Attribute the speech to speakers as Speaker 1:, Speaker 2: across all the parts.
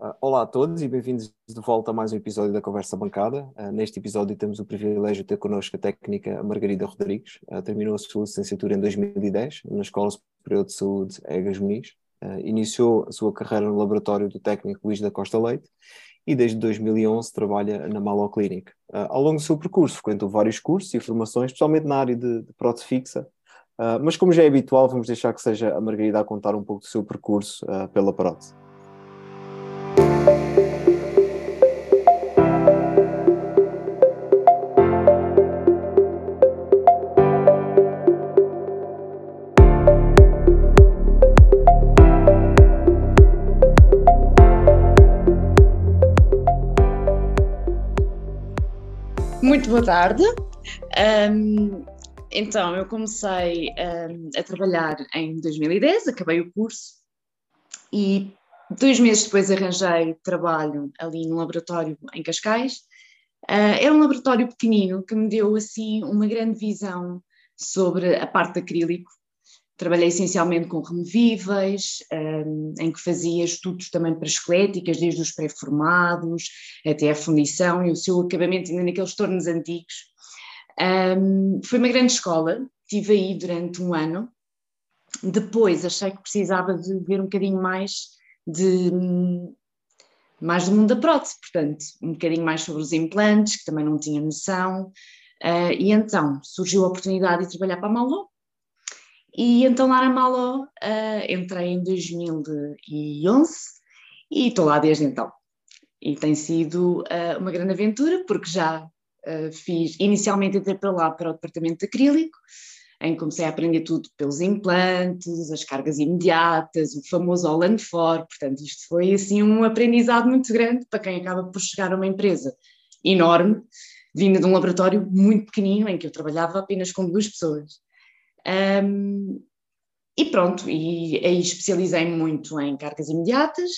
Speaker 1: Uh, olá a todos e bem-vindos de volta a mais um episódio da Conversa Bancada. Uh, neste episódio temos o privilégio de ter connosco a técnica Margarida Rodrigues. Uh, terminou a sua licenciatura em 2010 na Escola Superior de Saúde Egas Muniz. iniciou a sua carreira no laboratório do técnico Luís da Costa Leite e desde 2011 trabalha na Malo Clinic. ao longo do seu percurso frequentou vários cursos e formações, especialmente na área de, de prótese fixa, mas como já é habitual, vamos deixar que seja a Margarida a contar um pouco do seu percurso pela prótese.
Speaker 2: Boa tarde. Um, então, eu comecei um, a trabalhar em 2010, acabei o curso e dois meses depois arranjei trabalho ali no laboratório em Cascais. Uh, era um laboratório pequenino que me deu assim uma grande visão sobre a parte de acrílico Trabalhei essencialmente com removíveis, um, em que fazia estudos também para esqueléticas, desde os pré-formados até a fundição e o seu acabamento ainda naqueles tornos antigos. Um, foi uma grande escola, estive aí durante um ano. Depois achei que precisava de ver um bocadinho mais de mais do mundo da prótese, portanto, um bocadinho mais sobre os implantes, que também não tinha noção, uh, e então surgiu a oportunidade de trabalhar para a Malô, e então lá na Malo uh, entrei em 2011 e estou lá desde então. E tem sido uh, uma grande aventura, porque já uh, fiz, inicialmente entrei para lá para o departamento de acrílico, em que comecei a aprender tudo pelos implantes, as cargas imediatas, o famoso all for, portanto isto foi assim um aprendizado muito grande para quem acaba por chegar a uma empresa enorme, vinda de um laboratório muito pequenino, em que eu trabalhava apenas com duas pessoas. Um, e pronto, e aí especializei-me muito em cargas imediatas,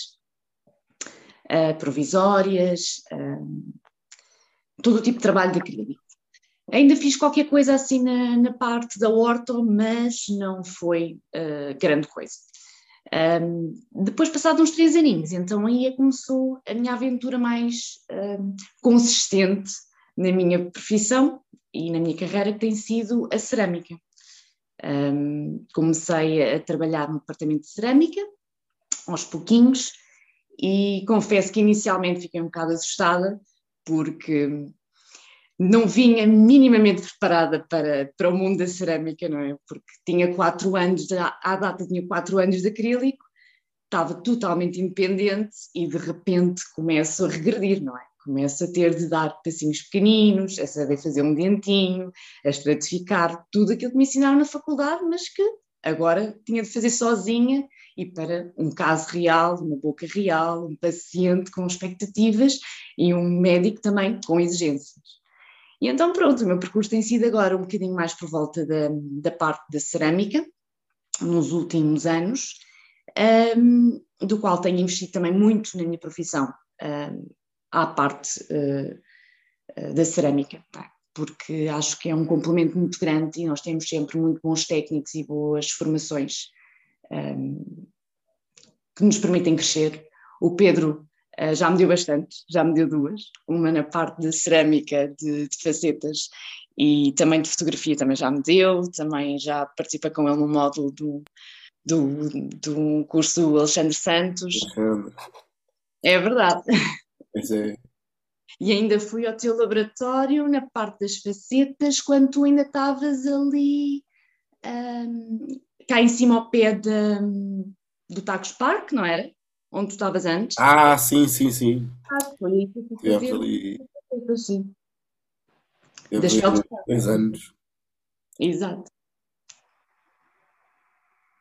Speaker 2: uh, provisórias, uh, todo o tipo de trabalho de acrílico. Ainda fiz qualquer coisa assim na, na parte da orto, mas não foi uh, grande coisa. Um, depois, passados uns três aninhos, então aí é começou a minha aventura mais consistente na minha profissão e na minha carreira, que tem sido a cerâmica. Um, comecei a trabalhar no departamento de cerâmica, aos pouquinhos, e confesso que inicialmente fiquei um bocado assustada, porque não vinha minimamente preparada para, para o mundo da cerâmica, não é? Porque tinha quatro anos, de, à data tinha quatro anos de acrílico, estava totalmente independente e de repente começo a regredir, não é? Começa a ter de dar passinhos pequeninos, a saber fazer um dentinho, a estratificar, tudo aquilo que me ensinaram na faculdade, mas que agora tinha de fazer sozinha e para um caso real, uma boca real, um paciente com expectativas e um médico também com exigências. E então pronto, o meu percurso tem sido agora um bocadinho mais por volta da, da parte da cerâmica, nos últimos anos, um, do qual tenho investido também muito na minha profissão. Um, à parte uh, da cerâmica, tá? porque acho que é um complemento muito grande e nós temos sempre muito bons técnicos e boas formações um, ehm, que nos permitem crescer. O Pedro uh, já me deu bastante, já me deu duas, uma na parte de cerâmica, de, de facetas e também de fotografia também já me deu, também já participa com ele no módulo do, do, do curso do Alexandre Santos. É verdade.
Speaker 3: Pois é.
Speaker 2: E ainda fui ao teu laboratório na parte das facetas, quando tu ainda estavas ali um, cá em cima ao pé de, do Tacos Park, não era? Onde tu estavas antes.
Speaker 3: Ah, sim, sim, sim.
Speaker 2: Ah, foi
Speaker 3: Tivemos ali.
Speaker 2: Sim.
Speaker 3: Das dois anos.
Speaker 2: Exato.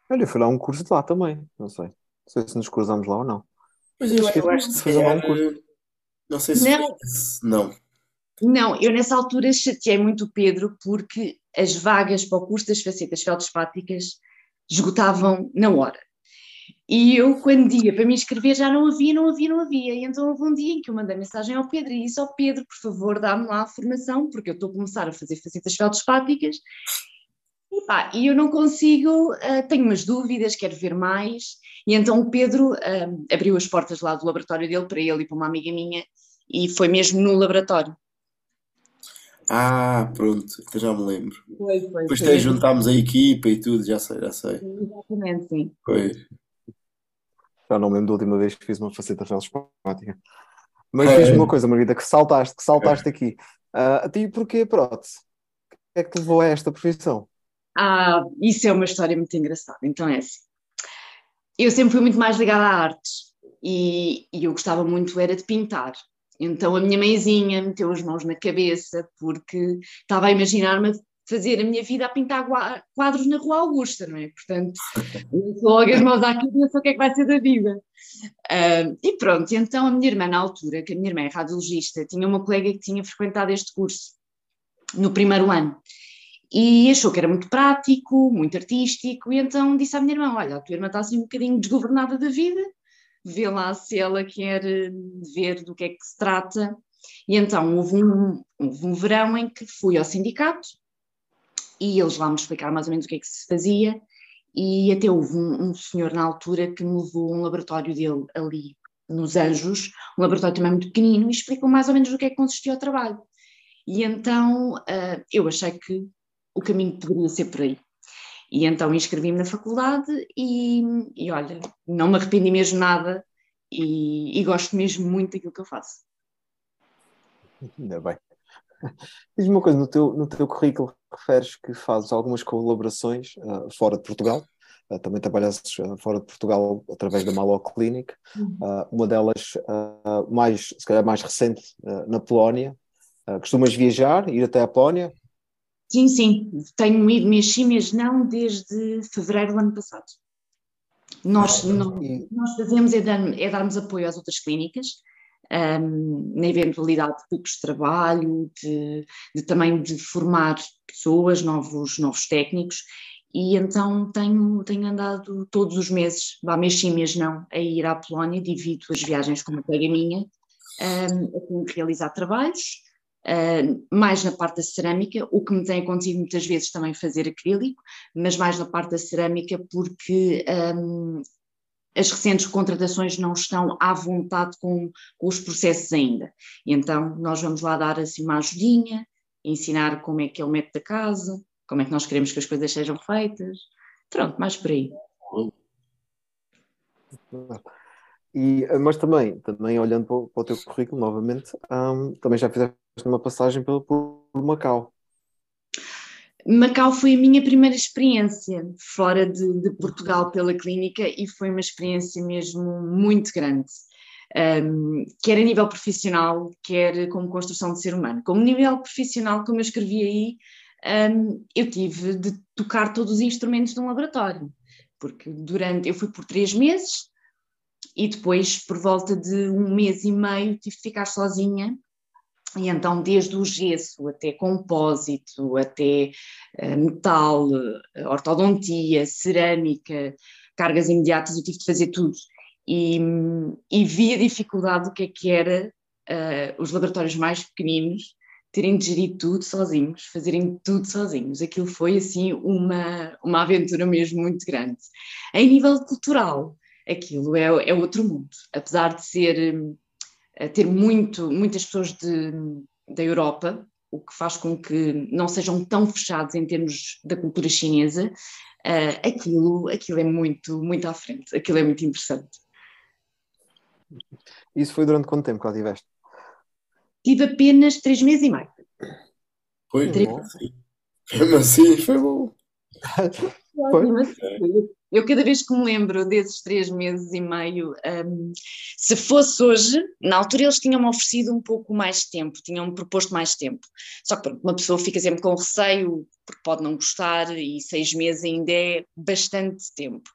Speaker 1: Olha, fui lá um curso de lá também, não sei. Não sei se nos cruzamos lá ou não.
Speaker 3: Mas eu, eu acho que se calhar, um curso. Não sei se não. não.
Speaker 2: Não, eu nessa altura chateei muito o Pedro porque as vagas para o curso das facetas feldespáticas esgotavam na hora. E eu, quando ia para me inscrever, já não havia, não havia, não havia. E então houve um dia em que eu mandei mensagem ao Pedro e disse ao Pedro, por favor, dá-me lá a formação, porque eu estou a começar a fazer facetas feldespáticas e, pá, e eu não consigo, uh, tenho umas dúvidas, quero ver mais. E então o Pedro um, abriu as portas lá do laboratório dele para ele e para uma amiga minha, e foi mesmo no laboratório.
Speaker 3: Ah, pronto, eu já me lembro.
Speaker 2: Foi, foi.
Speaker 3: Depois até juntámos a equipa e tudo, já sei, já sei.
Speaker 2: Exatamente, sim.
Speaker 3: Foi.
Speaker 1: Já não me lembro da última vez que fiz uma faceta felspática. Mas é. diz-me uma coisa, Margarida, que saltaste, que saltaste é. aqui. Uh, a ti porquê prótese? O que é que te levou a esta profissão?
Speaker 2: Ah, isso é uma história muito engraçada. Então é assim. Eu sempre fui muito mais ligada à arte e, e eu gostava muito era de pintar. Então a minha mãezinha meteu as mãos na cabeça porque estava a imaginar-me fazer a minha vida a pintar quadros na Rua Augusta, não é? Portanto, logo as mãos à cabeça, o que é que vai ser da vida? Uh, e pronto, então a minha irmã, na altura, que a minha irmã é radiologista, tinha uma colega que tinha frequentado este curso no primeiro ano e achou que era muito prático, muito artístico, e então disse à minha irmã: Olha, a tua irmã está assim um bocadinho desgovernada da vida, vê lá se ela quer eh, ver do que é que se trata. E então houve um, houve um verão em que fui ao sindicato e eles lá me explicaram mais ou menos o que é que se fazia. E até houve um, um senhor na altura que me levou um laboratório dele ali nos Anjos, um laboratório também muito pequenino, e explicou mais ou menos do que é que consistia o trabalho. E então uh, eu achei que o caminho poderia ser por aí. E então inscrevi-me na faculdade e, e, olha, não me arrependi mesmo nada e, e gosto mesmo muito daquilo que eu faço.
Speaker 1: Ainda bem. Diz-me uma coisa, no teu, no teu currículo referes que fazes algumas colaborações uh, fora de Portugal, uh, também trabalhas uh, fora de Portugal através da Malo Clinic, uhum. uma delas mais, se calhar mais recente, na Polónia. costumas viajar, ir até a Polónia?
Speaker 2: Sim, sim, tenho ido sim, mês não, desde fevereiro do ano passado. Nós, ah, não, nós fazemos é, dar, é darmos apoio às outras clínicas, um, na eventualidade de grupos de trabalho, de, de, também de formar pessoas, novos, novos técnicos, e então tenho, tenho andado todos os meses, vá mês sim, mês não, a ir à Polónia, divido as viagens com uma colega minha, um, a realizar trabalhos, Uh, mais na parte da cerâmica, o que me tem acontecido muitas vezes também fazer acrílico, mas mais na parte da cerâmica porque um, as recentes contratações não estão à vontade com, com, os processos ainda. Então nós vamos lá dar assim uma ajudinha, ensinar como é que é o método da casa, como é que nós queremos que as coisas sejam feitas. Pronto, mais por aí.
Speaker 1: E, mas também, também olhando para o, para o teu currículo novamente, um, também já fizeste uma passagem por, por Macau.
Speaker 2: Macau foi a minha primeira experiência fora de, de, Portugal pela clínica e foi uma experiência mesmo muito grande, um, quer a nível profissional, quer como construção de ser humano. Como nível profissional, como eu escrevi aí, um, eu tive de tocar todos os instrumentos de um laboratório, porque durante, eu fui por três meses e depois, por volta de um mês e meio, tive de ficar sozinha e então, desde o gesso até compósito, até uh, metal, uh, ortodontia, cerâmica, cargas imediatas, eu tive de fazer tudo. E, e vi a dificuldade do que é que era uh, os laboratórios mais pequeninos terem de gerir tudo sozinhos, fazerem tudo sozinhos. Aquilo foi, assim, uma, uma aventura mesmo muito grande. Em nível cultural, aquilo é, é outro mundo. Apesar de ser ter muito, muitas pessoas de, da Europa, o que faz com que não sejam tão fechados em termos da cultura chinesa, uh, aquilo, aquilo é muito, muito à frente, aquilo é muito interessante.
Speaker 1: Isso foi durante quanto tempo que lá tiveste?
Speaker 2: Tive apenas três meses e meio.
Speaker 3: Foi três... bom, sim. Mesmo assim, foi bom.
Speaker 2: foi. Eu cada vez que me lembro desses três meses e meio, um, se fosse hoje, na altura eles tinham-me oferecido um pouco mais tempo, tinham-me proposto mais tempo. Só que pronto, uma pessoa fica sempre com receio, porque pode não gostar, e seis meses ainda é bastante tempo.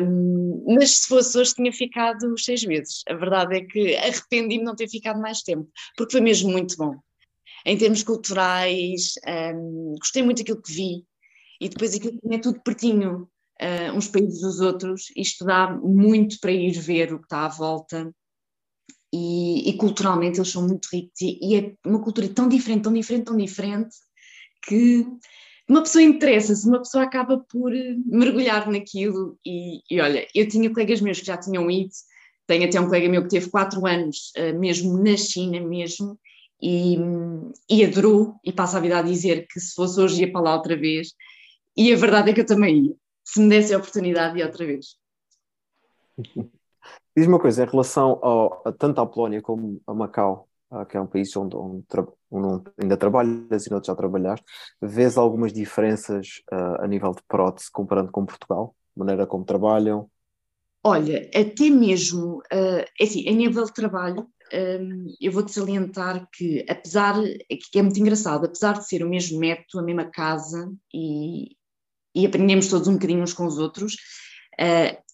Speaker 2: Um, mas se fosse hoje, tinha ficado seis meses. A verdade é que arrependi-me de não ter ficado mais tempo, porque foi mesmo muito bom. Em termos culturais, um, gostei muito daquilo que vi, e depois aquilo é tudo pertinho uh, uns países dos outros, isto dá muito para ir ver o que está à volta. E, e culturalmente eles são muito ricos e, e, é uma cultura tão diferente, tão diferente, tão diferente, que uma pessoa interessa-se, uma pessoa acaba por eh, mergulhar naquilo. E, e, olha, eu tinha colegas meus que já tinham ido, tenho até um colega meu que teve quatro anos uh, mesmo na China mesmo e, e adorou e passa a vida a dizer que se fosse hoje ia para lá outra vez. E a verdade é que eu também ia, se me desse a oportunidade ia outra vez.
Speaker 1: Diz uma coisa, em relação ao, a, tanto à Polónia como a Macau, ah, que é um país onde, onde, onde ainda trabalhas e onde já trabalhaste, vês algumas diferenças uh, a nível de prótese comparando com Portugal? Maneira como trabalham?
Speaker 2: Olha, até mesmo, uh, assim, a nível de trabalho, um, eu vou-te salientar que, apesar, que é muito engraçado, apesar de ser o mesmo método, a mesma casa e, e aprendemos todos um bocadinho uns com os outros, uh,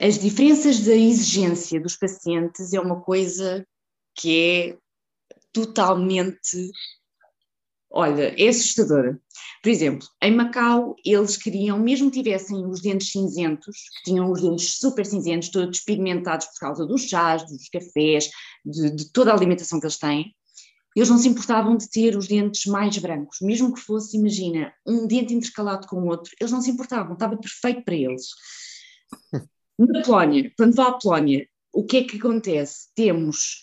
Speaker 2: as diferenças da exigência dos pacientes é uma coisa que é totalmente. Olha, é assustadora. Por exemplo, em Macau, eles queriam, mesmo que tivessem os dentes cinzentos, que tinham os dentes super cinzentos, todos pigmentados por causa dos chás, dos cafés, de, de toda a alimentação que eles têm, eles não se importavam de ter os dentes mais brancos, mesmo que fosse, imagina, um dente intercalado com o outro, eles não se importavam, estava perfeito para eles. Na Polónia, quando vá à Polónia, o que é que acontece? Temos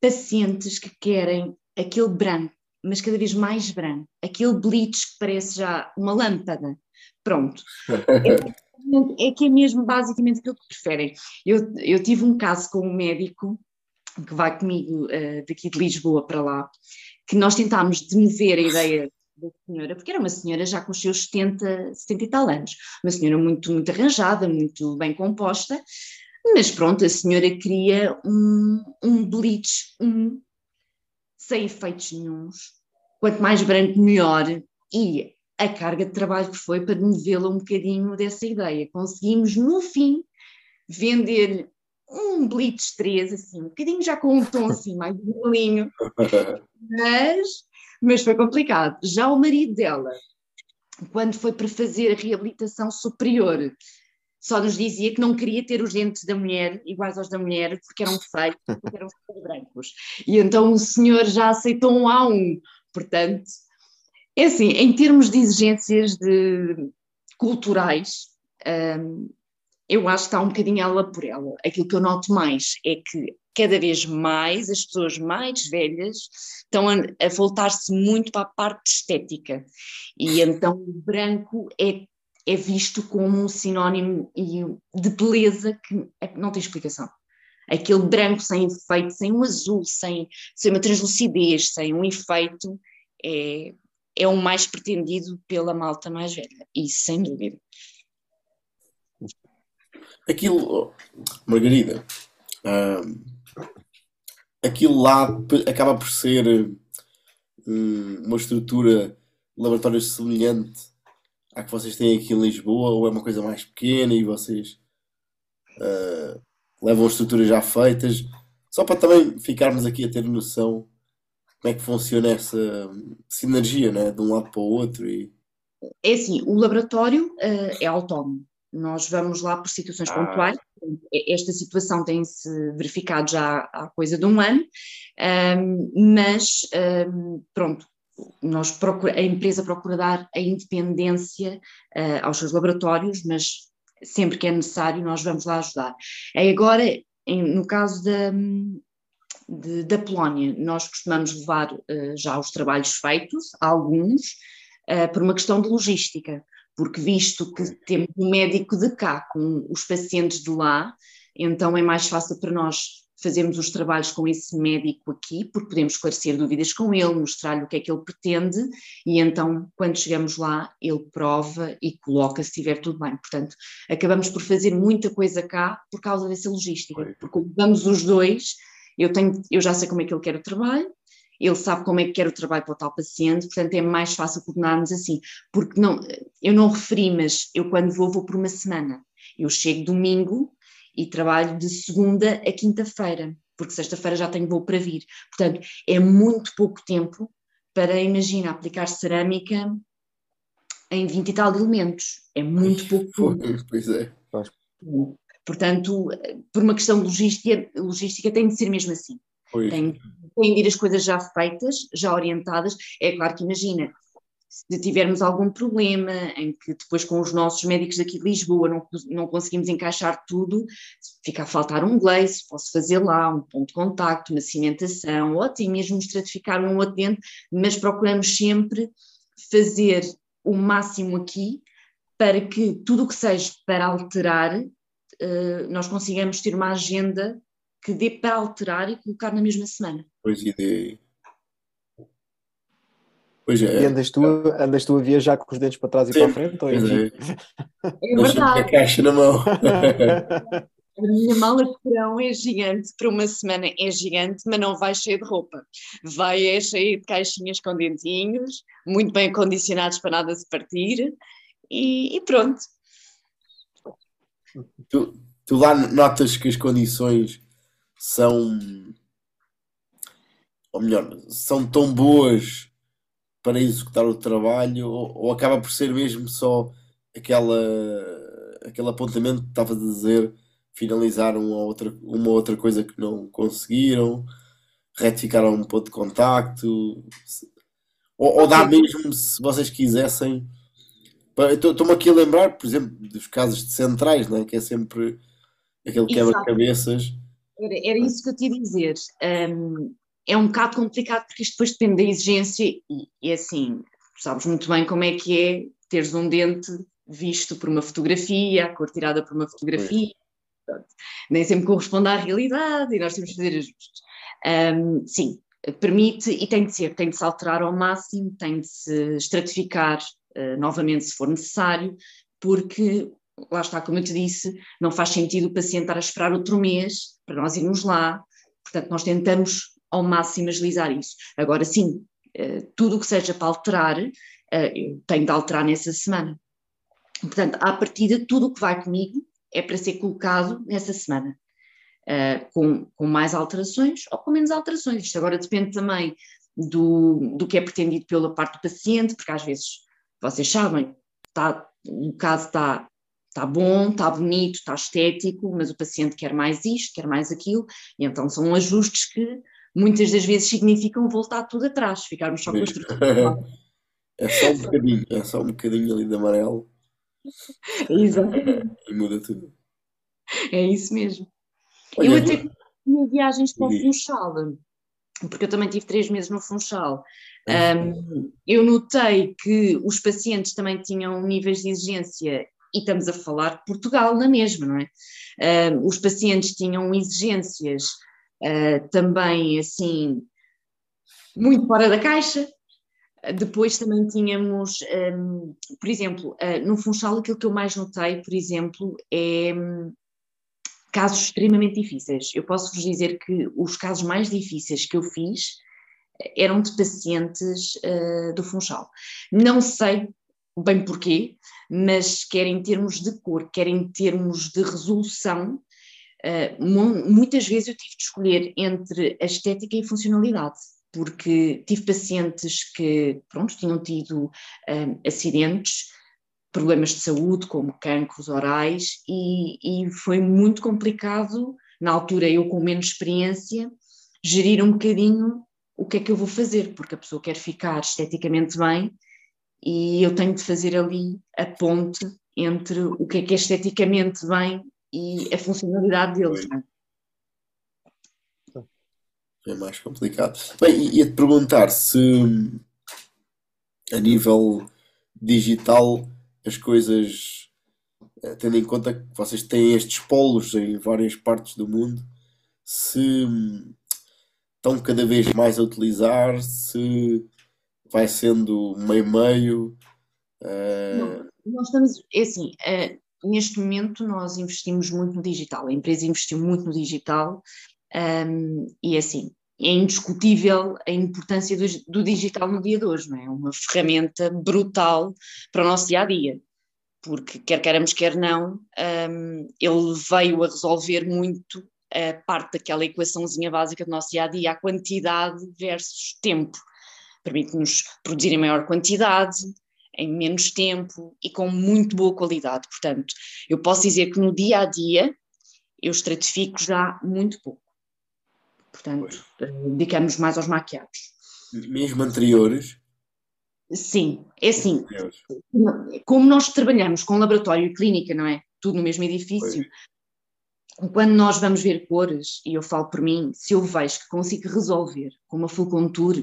Speaker 2: pacientes que querem aquele branco, mas cada vez mais branco, aquele bleach que parece já uma lâmpada. Pronto. é, é que é mesmo basicamente aquilo que preferem. Eu, eu tive um caso com um médico que vai comigo uh, daqui de Lisboa para lá, que nós tentámos demover a ideia da senhora, porque era uma senhora já com os seus 70, 70 e tal anos, uma senhora muito, muito arranjada, muito bem composta, mas pronto, a senhora queria um, um bleach, um, sem efeitos nenhums, quanto mais branco melhor, e a carga de trabalho que foi para movê-la um bocadinho dessa ideia. Conseguimos, no fim, vender um Blitz 3, assim, um bocadinho já com um tom assim mais vermelhinho, mas, mas foi complicado. Já o marido dela, quando foi para fazer a reabilitação superior, só nos dizia que não queria ter os dentes da mulher iguais aos da mulher porque eram feios, porque eram super brancos. E então o senhor já aceitou um a um. Portanto, é assim, em termos de exigências de, culturais, um, eu acho que está um bocadinho ela por ela. Aquilo que eu noto mais é que cada vez mais as pessoas mais velhas estão a, a voltar-se muito para a parte estética. E então o branco é, é visto como um sinónimo de beleza que é, não tem explicação. Aquele branco sem efeito, sem um azul, sem, sem uma translucidez, sem um efeito, é, é o mais pretendido pela malta mais velha. Isso sem dúvida.
Speaker 3: Aquilo, Margarida, uh, aquilo lá acaba por ser uh, uma estrutura de laboratório semelhante à que vocês têm aqui em Lisboa, ou é uma coisa mais pequena e vocês uh, levam estruturas já feitas, só para também ficarmos aqui a ter noção como é que funciona essa sinergia, né? de um lado para o outro. E...
Speaker 2: É assim, o laboratório uh, é autónomo. Nós vamos lá por situações ah. pontuais. Esta situação tem-se verificado já há coisa de um ano, um, mas um, pronto, nós procura, a empresa procura dar a independência uh, aos seus laboratórios, mas sempre que é necessário nós vamos lá ajudar. É agora, em, no caso da, de, da Polónia, nós costumamos levar uh, já os trabalhos feitos, alguns, uh, por uma questão de logística porque visto que temos um médico de cá com os pacientes de lá, então é mais fácil para nós fazermos os trabalhos com esse médico aqui, porque podemos esclarecer dúvidas com ele, mostrar-lhe o que é que ele pretende, e então, quando chegamos lá, ele prova e coloca se estiver tudo bem. Portanto, acabamos por fazer muita coisa cá por causa dessa logística, porque vamos os dois, eu, tenho, eu já sei como é que ele quer o trabalho, ele sabe como é que quer o trabalho para o tal paciente, portanto é mais fácil coordenarmos assim, porque não, eu não referi, mas eu quando vou, vou por uma semana. Eu chego domingo e trabalho de segunda a quinta-feira, porque sexta-feira já tenho voo para vir. Portanto, é muito pouco tempo para, imagina, aplicar cerâmica em 20 e tal elementos. É muito pouco
Speaker 3: tempo. Pois é.
Speaker 2: Portanto, por uma questão de logística, logística tem de ser mesmo assim. Tem, tem de ir as coisas já feitas, já orientadas. É claro que imagina, se tivermos algum problema, em que depois com os nossos médicos daqui de Lisboa não, não conseguimos encaixar tudo, fica a faltar um glaze, posso fazer lá um ponto de contacto, uma cimentação, ou até mesmo estratificar um outro dente, mas procuramos sempre fazer o máximo aqui para que tudo o que seja para alterar, uh, nós consigamos ter uma agenda que dê para alterar e colocar na mesma semana.
Speaker 3: Pois, ideia
Speaker 1: Pois é. E andas tu, andas tu a viajar com os dentes para trás e Sim. para a frente? Ou é,
Speaker 2: é verdade.
Speaker 3: a caixa na mão.
Speaker 2: A minha mala de verão é gigante, para uma semana é gigante, mas não vai cheia de roupa. Vai é cheia de caixinhas com dentinhos, muito bem acondicionados para nada se partir, e, e pronto.
Speaker 3: Tu, tu lá notas que as condições são, ou melhor, são tão boas para executar o trabalho ou, ou, acaba por ser mesmo só aquela, aquele apontamento que estava a dizer finalizar uma outra, uma outra coisa que não conseguiram, retificaram um ponto de contacto, ou, ou dá mesmo se vocês quisessem. Estou-me aqui a lembrar, por exemplo, dos casos de centrais, não é? que é sempre aquele quebra-cabeças.
Speaker 2: Era, era, isso que eu te ia dizer. Um, é um bocado complicado porque isto depois depende da exigência e, e assim, sabes muito bem como é que é teres um dente visto por uma fotografia, a cor tirada por uma fotografia, nem sempre corresponde à realidade e nós temos que fazer ajustes. Um, sim, permite e tem de ser, tem de se alterar ao máximo, tem de se estratificar uh, novamente se for necessário, porque lá está, como eu te disse, não faz sentido o paciente estar a esperar outro mês para nós irmos lá, portanto nós tentamos ao máximo agilizar isso. Agora sim, uh, tudo o que seja para alterar, uh, eu tenho de alterar nessa semana. Portanto, à partida, tudo o que vai comigo é para ser colocado nessa semana, uh, com, com mais alterações ou com menos alterações. Isto agora depende também do, do que é pretendido pela parte do paciente, porque às vezes, vocês sabem, tá, o caso está está bom, está bonito, está estético, mas o paciente quer mais isto, quer mais aquilo, e então são ajustes que muitas das vezes significam voltar tudo atrás, ficarmos só com a estrutura.
Speaker 3: É só um bocadinho, é só um bocadinho ali de amarelo.
Speaker 2: Exato.
Speaker 3: E muda tudo.
Speaker 2: É isso mesmo. Olha, eu até tinha viagens para o Funchal, porque eu também tive três meses no Funchal. Um, eu notei que os pacientes também tinham níveis de exigência, e estamos a falar de Portugal na mesma, não é? Um, os pacientes tinham exigências uh, também assim, muito fora da caixa. Depois também tínhamos, um, por exemplo, uh, no Funchal aquilo que eu mais notei, por exemplo, é um, casos extremamente difíceis. Eu posso vos dizer que os casos mais difíceis que eu fiz eram de pacientes uh, do Funchal. Não sei bem porquê, mas quer em termos de cor, quer em termos de resolução, Uh, muitas vezes eu tive de escolher entre a estética e a funcionalidade, porque tive pacientes que, pronto, tinham tido uh, acidentes, problemas de saúde, como cancros orais, e, e, foi muito complicado, na altura eu com menos experiência, gerir um bocadinho o que é que eu vou fazer, porque a pessoa quer ficar esteticamente bem e eu tenho de fazer ali a ponte entre o que é que é esteticamente bem e a funcionalidade deles. É?
Speaker 3: é mais complicado. Bem, ia-te perguntar se a nível digital as coisas, eh, tendo em conta que vocês têm estes polos em várias partes do mundo, se estão cada vez mais a utilizar, se vai sendo meio-meio.
Speaker 2: Uh... Nós estamos, é assim, uh, neste momento nós investimos muito no digital, a empresa investiu muito no digital um, e assim, é indiscutível a importância do, do, digital no dia de hoje, não é? É uma ferramenta brutal para o nosso dia a dia, porque quer queiramos, quer não, um, ele veio a resolver muito a parte daquela equaçãozinha básica do nosso dia a dia, a quantidade versus tempo. Permite-nos produzir em maior quantidade, em menos tempo e com muito boa qualidade. Portanto, eu posso dizer que no dia a dia eu estratifico já muito pouco. Portanto, dedicamos mais aos maquiados.
Speaker 3: Mesmo anteriores?
Speaker 2: Sim, é assim. Como nós trabalhamos com laboratório e clínica, não é? Tudo no mesmo edifício. Pois. Quando nós vamos ver cores, e eu falo por mim, se eu vejo que consigo resolver com uma full contour,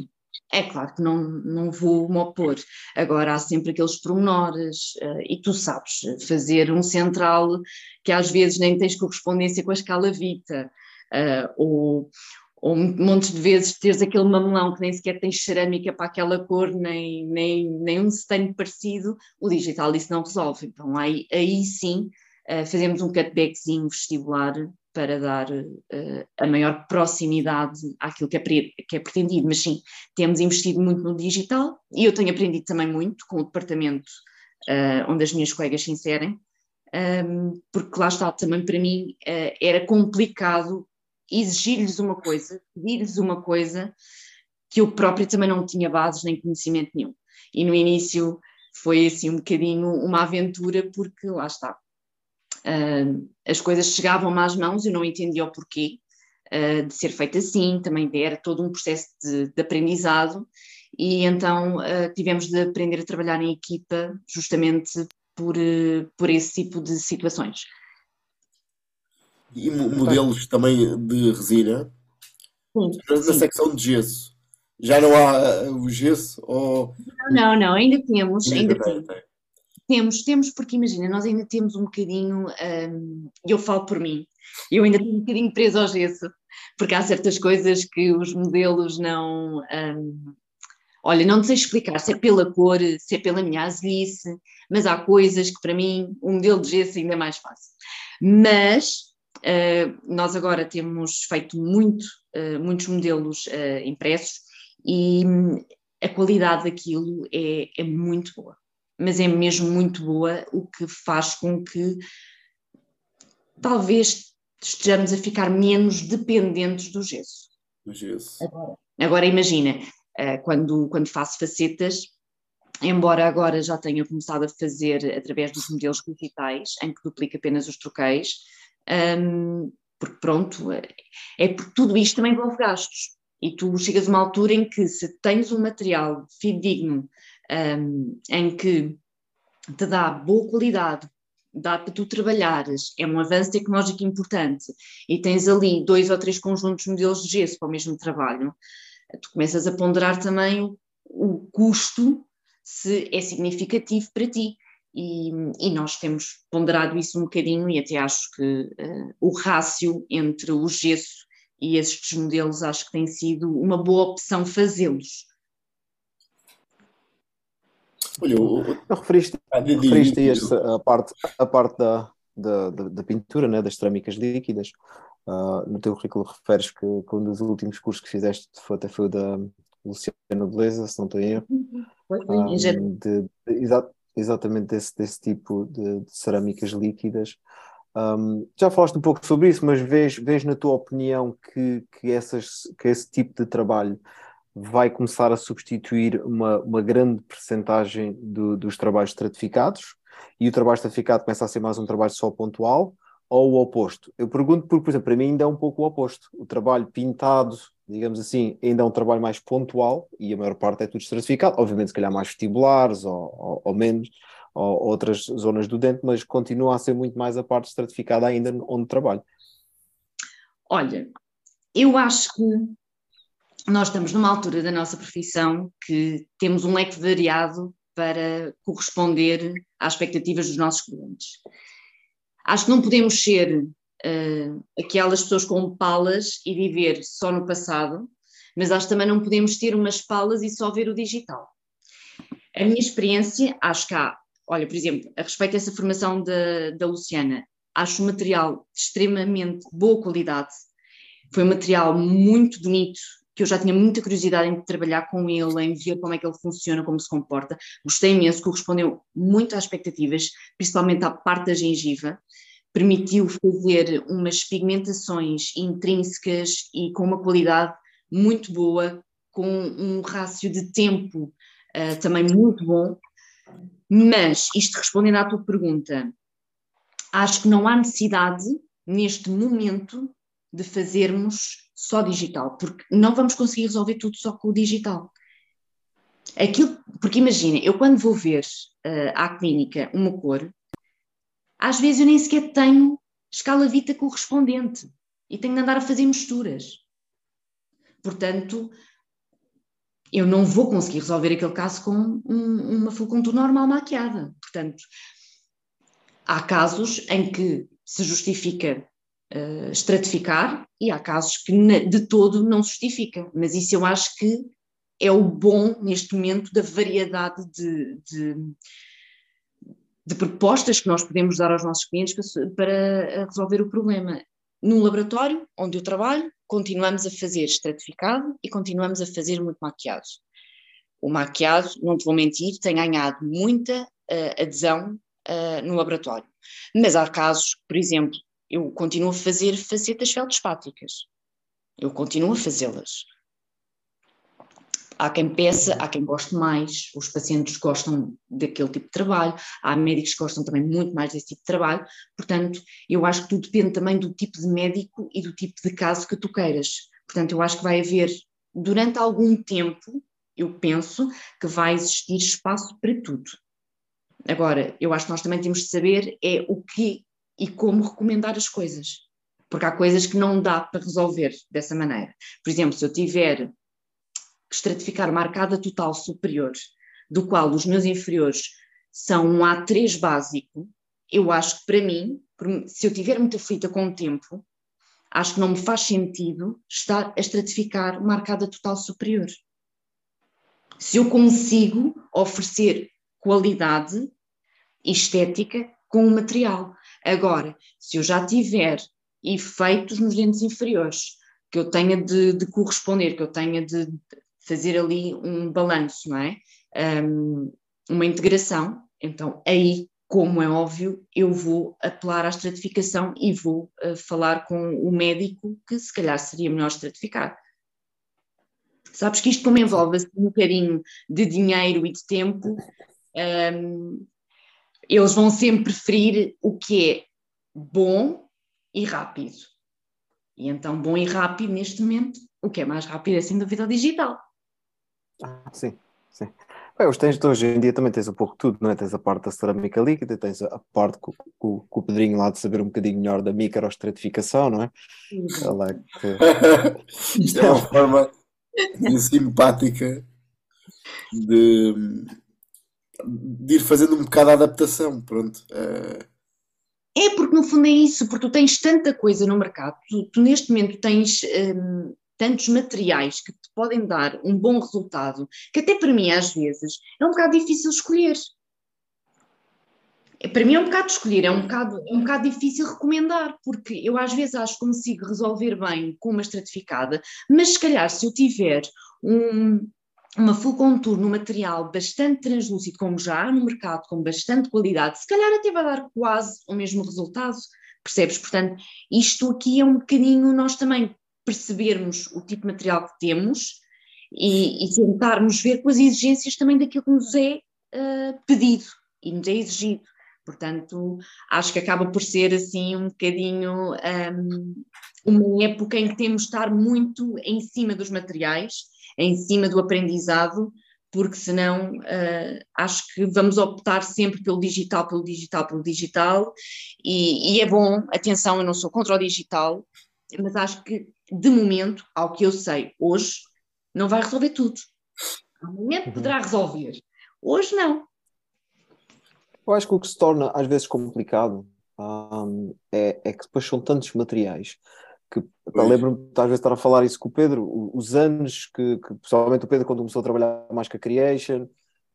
Speaker 2: é claro que não, não vou me opor. Agora há sempre aqueles pormenores, uh, e tu sabes, fazer um central que às vezes nem tens correspondência com a escala Vita, uh, ou, ou montes de vezes teres aquele mamelão que nem sequer tens cerâmica para aquela cor, nem, nem, nem um stain parecido, o digital isso não resolve. Então aí, aí sim uh, fazemos um cutbackzinho vestibular para dar uh, a maior proximidade àquilo que é, que é pretendido. Mas sim, temos investido muito no digital e eu tenho aprendido também muito com o departamento uh, onde as minhas colegas se inserem, um, ehm, porque lá está, também para mim era complicado exigir-lhes uma coisa, pedir-lhes uma coisa que eu própria também não tinha bases nem conhecimento nenhum. E no início foi assim um bocadinho uma aventura, porque lá está. Uh, as coisas chegavam-me às mãos, eu não entendia o porquê uh, de ser feito assim, também era todo um processo de, de aprendizado, e então uh, tivemos de aprender a trabalhar em equipa justamente por, por esse tipo de situações.
Speaker 3: E modelos também de resina. Sim, na sim. secção de gesso. Já não há o gesso? Ou...
Speaker 2: Não, não, ainda temos. Ainda, ainda temos. Temos, temos, porque imagina, nós ainda temos um bocadinho, um, eu falo por mim, eu ainda tenho um bocadinho preso ao gesso, porque há certas coisas que os modelos não. Um, olha, não sei explicar se é pela cor, se é pela minha azelice, mas há coisas que para mim o modelo de gesso ainda é mais fácil. Mas Uh, nós agora temos feito muito, uh, muitos modelos uh, impressos e um, a qualidade daquilo é, é, muito boa, mas é mesmo muito boa, o que faz com que talvez estejamos a ficar menos dependentes do gesso.
Speaker 3: Do gesso.
Speaker 2: Agora, agora imagina, quando, quando faço facetas, embora agora já tenha começado a fazer através dos modelos digitais, em que duplica apenas os troqueios, um, porque pronto, é, é porque tudo isto também envolve gastos. E tu chegas a uma altura em que se tens um material fidedigno, um, em que te dá boa qualidade, dá para tu trabalhares, é um avanço tecnológico importante, e tens ali dois ou três conjuntos de modelos de gesso para o mesmo trabalho, tu começas a ponderar também o, o custo, se é significativo para ti. E, e, nós temos ponderado isso um bocadinho e até acho que uh, o rácio entre o gesso e estes modelos acho que tem sido uma boa opção fazê-los.
Speaker 1: Olha, eu, referiste, ah, referiste esta, a parte, a parte da, da, da, da pintura, né, das cerâmicas líquidas. Uh, no teu currículo referes que, que, um dos últimos cursos que fizeste foi, até foi o da Luciana Beleza, se não estou em erro. Um, de, exato, exatamente desse, desse tipo de, de cerâmicas líquidas. Um, já falaste um pouco sobre isso, mas vês, vês na tua opinião que, que, essas, que esse tipo de trabalho vai começar a substituir uma, uma grande percentagem do, dos trabalhos estratificados e o trabalho estratificado começa a ser mais um trabalho só pontual ou o oposto? Eu pergunto porque, por exemplo, para mim ainda é um pouco o oposto. O trabalho pintado digamos assim, ainda é um trabalho mais pontual e a maior parte é tudo estratificado. Obviamente, se calhar mais vestibulares ou, ou, ou menos, ou outras zonas do dente, mas continua a ser muito mais a parte estratificada ainda onde trabalho.
Speaker 2: Olha, eu acho que nós estamos numa altura da nossa profissão que temos um leque variado para corresponder às expectativas dos nossos clientes. Acho que não podemos ser uh, aquelas pessoas com palas e viver só no passado, mas acho que também não podemos ter umas palas e só ver o digital. A minha experiência, acho que há, olha, por exemplo, a respeito dessa formação da, da Luciana, acho o material de extremamente boa qualidade, foi um material muito bonito, que eu já tinha muita curiosidade em trabalhar com ele, em ver como é que ele funciona, como se comporta. Gostei imenso, correspondeu muito às expectativas, principalmente à parte da gengiva, permitiu fazer umas pigmentações intrínsecas e com uma qualidade muito boa, com um rácio de tempo uh, também muito bom. Mas, isto respondendo à tua pergunta, acho que não há necessidade, neste momento, de fazermos só digital, porque não vamos conseguir resolver tudo só com o digital. Aquilo, porque imagina, eu quando vou ver uh, à clínica uma cor, às vezes eu nem sequer tenho escala vita correspondente e tenho de andar a fazer misturas. Portanto, eu não vou conseguir resolver aquele caso com um, uma full contour normal maquiada. Portanto, há casos em que se justifica uh, estratificar e há casos que de todo não se justifica. Mas isso eu acho que é o bom neste momento da variedade de, de, de propostas que nós podemos dar aos nossos clientes para, para resolver o problema. No laboratório onde eu trabalho, continuamos a fazer estratificado e continuamos a fazer muito maquiado. O maquiado, não te vou mentir, tem ganhado muita uh, adesão uh, no laboratório. Mas há casos, por exemplo, eu continuo a fazer facetas feldespáticas. Eu continuo a fazê-las. Há quem peça, há quem goste mais, os pacientes gostam daquele tipo de trabalho, há médicos que gostam também muito mais desse tipo de trabalho, portanto, eu acho que tudo depende também do tipo de médico e do tipo de caso que tu queiras. Portanto, eu acho que vai haver, durante algum tempo, eu penso que vai existir espaço para tudo. Agora, eu acho que nós também temos de saber é o que e como recomendar as coisas. Porque há coisas que não dá para resolver dessa maneira. Por exemplo, se eu tiver que estratificar uma arcada total superior, do qual os meus inferiores são um A3 básico, eu acho que para mim, se eu tiver muito aflita com o tempo, acho que não me faz sentido estar a estratificar uma arcada total superior. Se eu consigo oferecer qualidade estética com o material. Agora, se eu já tiver efeitos nos dentes inferiores, que eu tenha de, de corresponder, que eu tenha de fazer ali um balanço, não é? Um, uma integração, então aí, como é óbvio, eu vou apelar à estratificação e vou uh, falar com o médico que se calhar seria melhor estratificar. Sabes que isto como envolve assim, um bocadinho de dinheiro e de tempo, um, eles vão sempre preferir o que é bom e rápido. E então, bom e rápido, neste momento, o que é mais rápido é sem dúvida o digital.
Speaker 1: Ah, sim, sim. Bem, os tens de hoje em dia também tens um pouco de tudo, não é? Tens a parte da cerâmica líquida, tens a parte com, com, com o Pedrinho lá de saber um bocadinho melhor da microestratificação, não é? Ela
Speaker 3: que... Isto é uma forma simpática de, de ir fazendo um bocado a adaptação, pronto. É...
Speaker 2: é porque no fundo é isso, porque tu tens tanta coisa no mercado, tu, tu neste momento tens hum, tantos materiais que te podem dar um bom resultado, que até para mim às vezes é um bocado difícil escolher. Para mim é um bocado escolher, é um bocado, é um bocado difícil recomendar, porque eu às vezes acho que consigo resolver bem com uma estratificada, mas se calhar se eu tiver um, uma full contour no material bastante translúcido, como já há no mercado, com bastante qualidade, se calhar até vai dar quase o mesmo resultado, percebes? Portanto, isto aqui é um bocadinho nós também percebermos o tipo de material que temos e, e tentarmos ver com as exigências também daquilo que nos é uh, pedido e nos é exigido. Portanto, acho que acaba por ser assim um bocadinho um, uma época em que temos de estar muito em cima dos materiais, em cima do aprendizado, porque senão uh, acho que vamos optar sempre pelo digital, pelo digital, pelo digital, e, e, é bom, atenção, eu não sou contra o digital, mas acho que de momento, ao que eu sei hoje, não vai resolver tudo. Amanhã uhum. poderá resolver, hoje não.
Speaker 1: Eu acho que o que se torna às vezes complicado um, é, é, que depois são tantos materiais que lembro-me às vezes estar a falar isso com o Pedro, os anos que, que pessoalmente o Pedro quando começou a trabalhar mais com a Creation,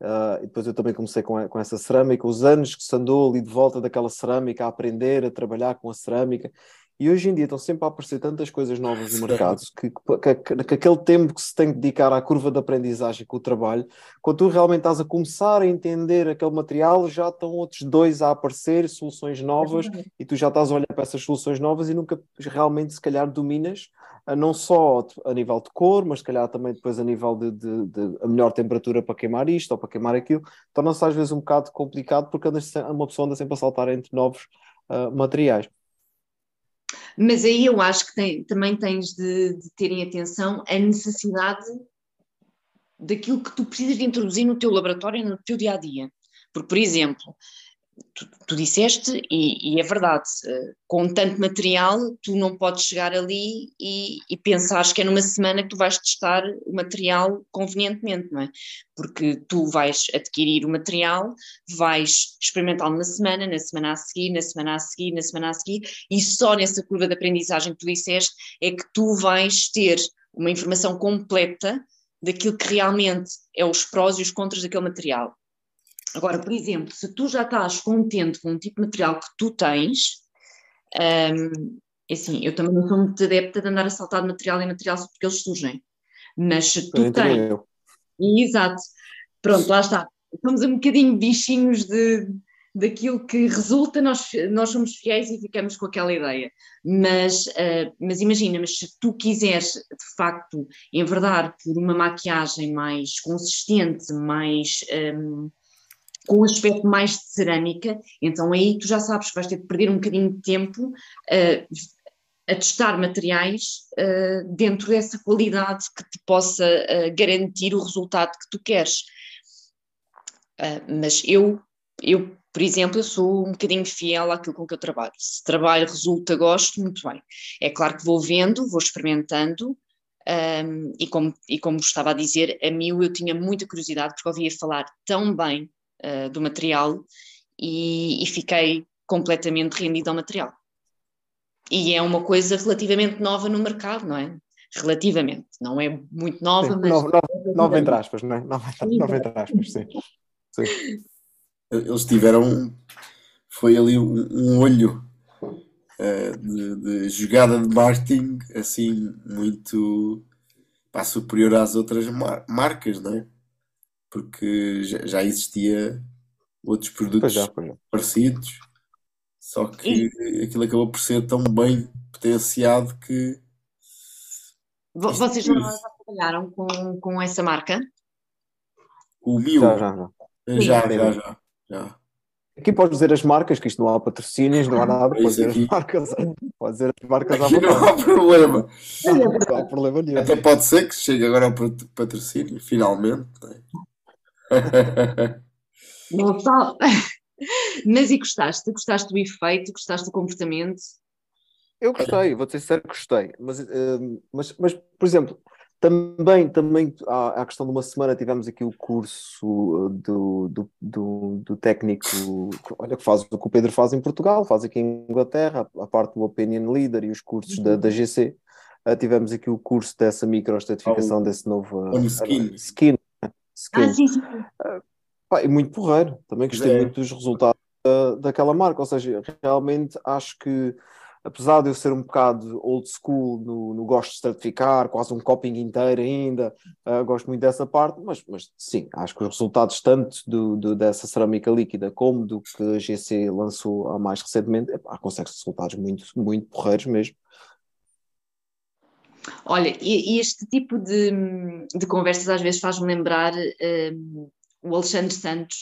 Speaker 1: uh, e depois eu também comecei com, a, com essa cerâmica, os anos que se andou ali de volta daquela cerâmica a aprender a trabalhar com a cerâmica, e hoje em dia estão sempre a aparecer tantas coisas novas no mercado que, que, que, que, aquele tempo que se tem que dedicar à curva de aprendizagem com o trabalho, quando tu realmente estás a começar a entender aquele material, já estão outros dois a aparecer, soluções novas, e tu já estás a olhar para essas soluções novas e nunca realmente, se calhar, dominas, não só a nível de cor, mas se calhar também depois a nível de, de, de a melhor temperatura para queimar isto ou para queimar aquilo, torna-se às vezes um bocado complicado porque uma pessoa anda sempre a saltar entre novos uh, materiais.
Speaker 2: Mas aí eu acho que tem, também tens de, de terem atenção a necessidade daquilo que tu precisas de introduzir no teu laboratório, no teu dia a dia. Porque, por exemplo, tu, tu disseste, e, e, é verdade, eh, com tanto material, tu não podes chegar ali e, e pensares que é numa semana que tu vais testar o material convenientemente, não é? Porque tu vais adquirir o material, vais experimentá-lo na semana, na semana a seguir, na semana a seguir, na semana a seguir, e só nessa curva de aprendizagem que tu disseste é que tu vais ter uma informação completa daquilo que realmente é os prós e os contras daquele material. Agora, por exemplo, se tu já estás contente com o tipo de material que tu tens, um, é assim, eu também não sou muito adepta de andar a saltar de material em material só porque eles surgem. Mas se tu tens. Exato. Pronto, lá está. Somos um bocadinho bichinhos de, daquilo que resulta, nós, nós somos fiéis e ficamos com aquela ideia. Mas, uh, mas imagina, mas se tu quiseres de facto enverdar por uma maquiagem mais consistente, mais. Um, com um aspecto mais de cerâmica, então aí tu já sabes que vais ter de perder um bocadinho de tempo uh, a testar materiais uh, dentro dessa qualidade que te possa uh, garantir o resultado que tu queres. mas eu, eu, por exemplo, eu sou um bocadinho fiel àquilo com que eu trabalho. Se trabalho resulta, gosto, muito bem. É claro que vou vendo, vou experimentando, um, e, como, e como estava a dizer, a mim eu tinha muita curiosidade porque ouvia falar tão bem uh, do material e, e fiquei completamente rendida ao material. E é uma coisa relativamente nova no mercado, não é? Relativamente, não é muito nova, sim, mas.
Speaker 1: Nova, nova, nova entre aspas, não é? Nova, nova entre aspas, sim. sim.
Speaker 3: Eles tiveram. Foi ali um, um olho uh, de, de, jogada de marketing assim muito pá, superior às outras mar marcas, não é? Porque já, já existia outros produtos pois já, pois já. parecidos, só que e... aquilo acabou por ser tão bem potenciado que.
Speaker 2: Vocês já, já trabalharam com, com essa marca?
Speaker 3: O Mil? Já, já, já. Já, já, já. já.
Speaker 1: Aqui podes dizer as marcas, que isto não há patrocínios, não há nada, pode dizer as marcas, pode dizer as marcas
Speaker 3: Aqui não há problema. Não há problema nenhum. Até pode ser que chegue agora ao patrocínio, finalmente.
Speaker 2: Não só. Mas e gostaste? Gostaste do efeito? Gostaste do comportamento?
Speaker 1: Eu gostei, vou ser sincero que gostei. Mas, uh, mas, mas, por exemplo, também, também há a questão de uma semana tivemos aqui o curso do, do, do, do, técnico, olha que faz o que o Pedro faz em Portugal, faz aqui em Inglaterra, a parte do Opinion Leader e os cursos da, da GC. Uh, tivemos aqui o curso dessa microestatificação, oh, desse novo uh,
Speaker 3: skin.
Speaker 1: skin ah, sim, sim. Pá, e muito porreiro, também gostei é. muito dos resultados uh, daquela marca, ou seja, realmente acho que apesar de eu ser um bocado old school no, no gosto de certificar, quase um copying inteiro ainda, uh, gosto muito dessa parte, mas, mas sim, acho que os resultados tanto do, do, dessa cerâmica líquida como do que a GC lançou há mais recentemente, consegue resultados muito, muito porreiros mesmo.
Speaker 2: Olha, e, este tipo de, de, conversas às vezes faz-me lembrar um, o Alexandre Santos,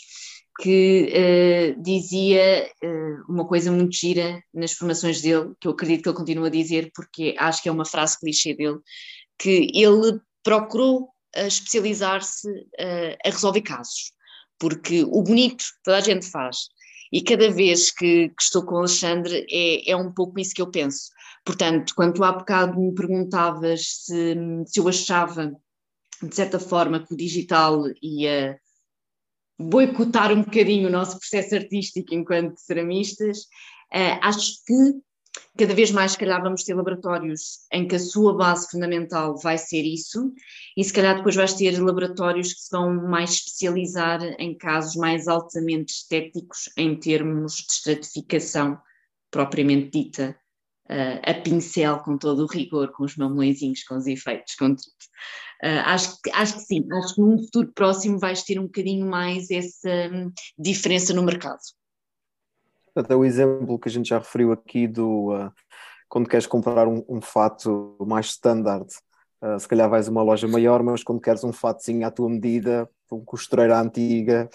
Speaker 2: que uh, dizia uh, uma coisa muito gira nas formações dele, que eu acredito que ele continua a dizer, porque acho que é uma frase clichê dele, que ele procurou especializar-se a resolver casos, porque o bonito toda a gente faz, e cada vez que, que estou com o Alexandre é, é um pouco isso que eu penso. Portanto, quando há bocado me perguntavas se, se eu achava, de certa forma, que o digital ia boicotar um bocadinho o nosso processo artístico enquanto ceramistas, uh, acho que cada vez mais, se calhar, vamos ter laboratórios em que a sua base fundamental vai ser isso, e se calhar depois vais ter laboratórios que se vão mais especializar em casos mais altamente estéticos em termos de estratificação propriamente dita, uh, a pincel com todo o rigor, com os mamelõezinhos, com os efeitos, com tudo. Uh, acho, acho que sim, acho que num futuro próximo vais ter um bocadinho mais essa um, diferença no mercado.
Speaker 1: Até o exemplo que a gente já referiu aqui do uh, quando queres comprar um, um fato mais standard, uh, se calhar vais a uma loja maior, mas quando queres um fatozinho à tua medida, um costureira antiga,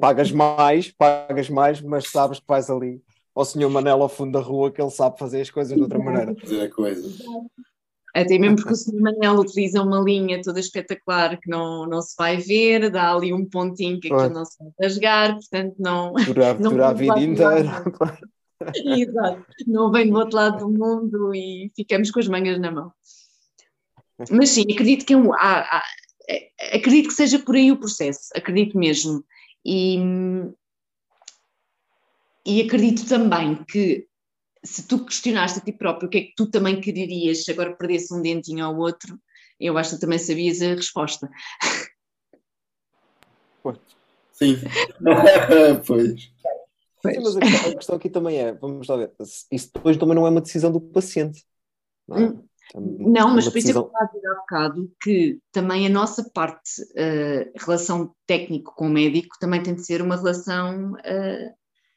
Speaker 1: pagas mais, pagas mais, mas sabes que vais ali ao senhor Manel ao fundo da rua que ele sabe fazer as coisas de outra maneira.
Speaker 3: Fazer a coisa.
Speaker 2: Até mesmo porque o Sr. Manel utiliza uma linha toda espetacular que não, não se vai ver, dá ali um pontinho que aquilo não se vai rasgar, portanto não.
Speaker 1: Durar,
Speaker 2: não
Speaker 1: durar a vida inteira.
Speaker 2: Exato, não vem do outro lado do mundo e ficamos com as mangas na mão. Mas sim, acredito que, é um, há, há, acredito que seja por aí o processo, acredito mesmo. E, e acredito também que se tu questionaste a ti próprio o que é que tu também quererias se agora perdesse um dentinho ao outro, eu acho que também sabias a resposta.
Speaker 3: Sim. pois.
Speaker 1: Sim, mas a questão, a questão, aqui também é, vamos lá ver, isso depois também não é uma decisão do paciente. Não, é? Hum,
Speaker 2: não mas por isso é que eu estava a dizer há bocado que também a nossa parte, uh, relação técnico com o médico, também tem de ser uma relação uh,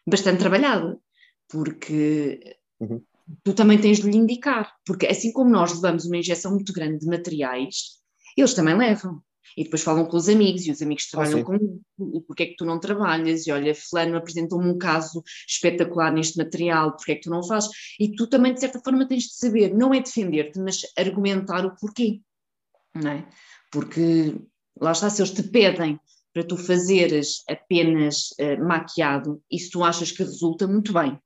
Speaker 2: bastante trabalhada, porque uhum. tu também tens de lhe indicar, porque assim como nós levamos uma injeção muito grande de materiais, eles também levam. E depois falam com os amigos, e os amigos ah, trabalham ah, com e porque é que tu não trabalhas? E olha, fulano apresentou-me um caso espetacular neste material, porque é que tu não fazes? E tu também, de certa forma, tens de saber, não é defender-te, mas argumentar o porquê, não é? Porque, lá está, se eles te pedem para tu fazeres apenas uh, maquiado, se tu achas que resulta, muito bem.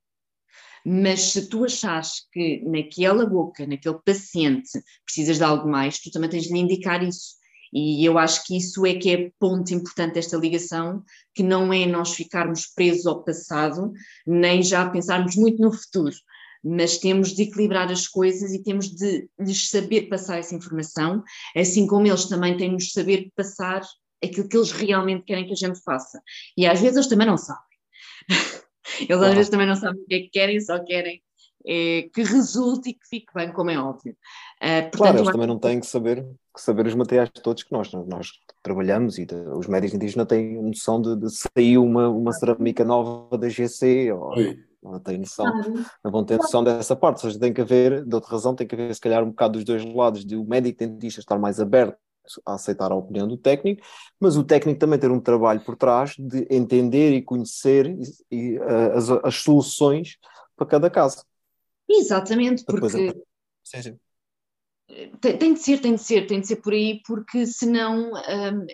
Speaker 2: Mas se tu achas que naquela boca, naquele paciente, precisas de algo mais, tu também tens de lhe indicar isso. E eu acho que isso é que é ponto importante desta ligação, que não é nós ficarmos presos ao passado, nem já pensarmos muito no futuro, mas temos de equilibrar as coisas e temos de lhes saber passar essa informação, assim como eles também têm de nos saber passar aquilo que eles realmente querem que a gente faça. E às vezes eles também não sabem. Eles às vezes também não sabem o que é que querem, só querem é, que resulte e que fique bem, como é óbvio.
Speaker 1: Uh, portanto, claro, eles também não têm que saber, que saber os materiais todos que nós, nós trabalhamos e de, os médicos indígenas não têm noção de, de sair uma, uma cerâmica nova da GC ou não têm noção, não vão ter noção dessa parte, ou seja, tem que haver, de outra razão, tem que haver se calhar um bocado dos dois lados, de o médico dentista estar mais aberto a aceitar a opinião do técnico, mas o técnico também ter um trabalho por trás de entender e conhecer e, e, uh, as, as soluções para cada caso.
Speaker 2: Exatamente, porque. Sim. Tem, tem, de ser, tem de ser, tem de ser por aí, porque senão um,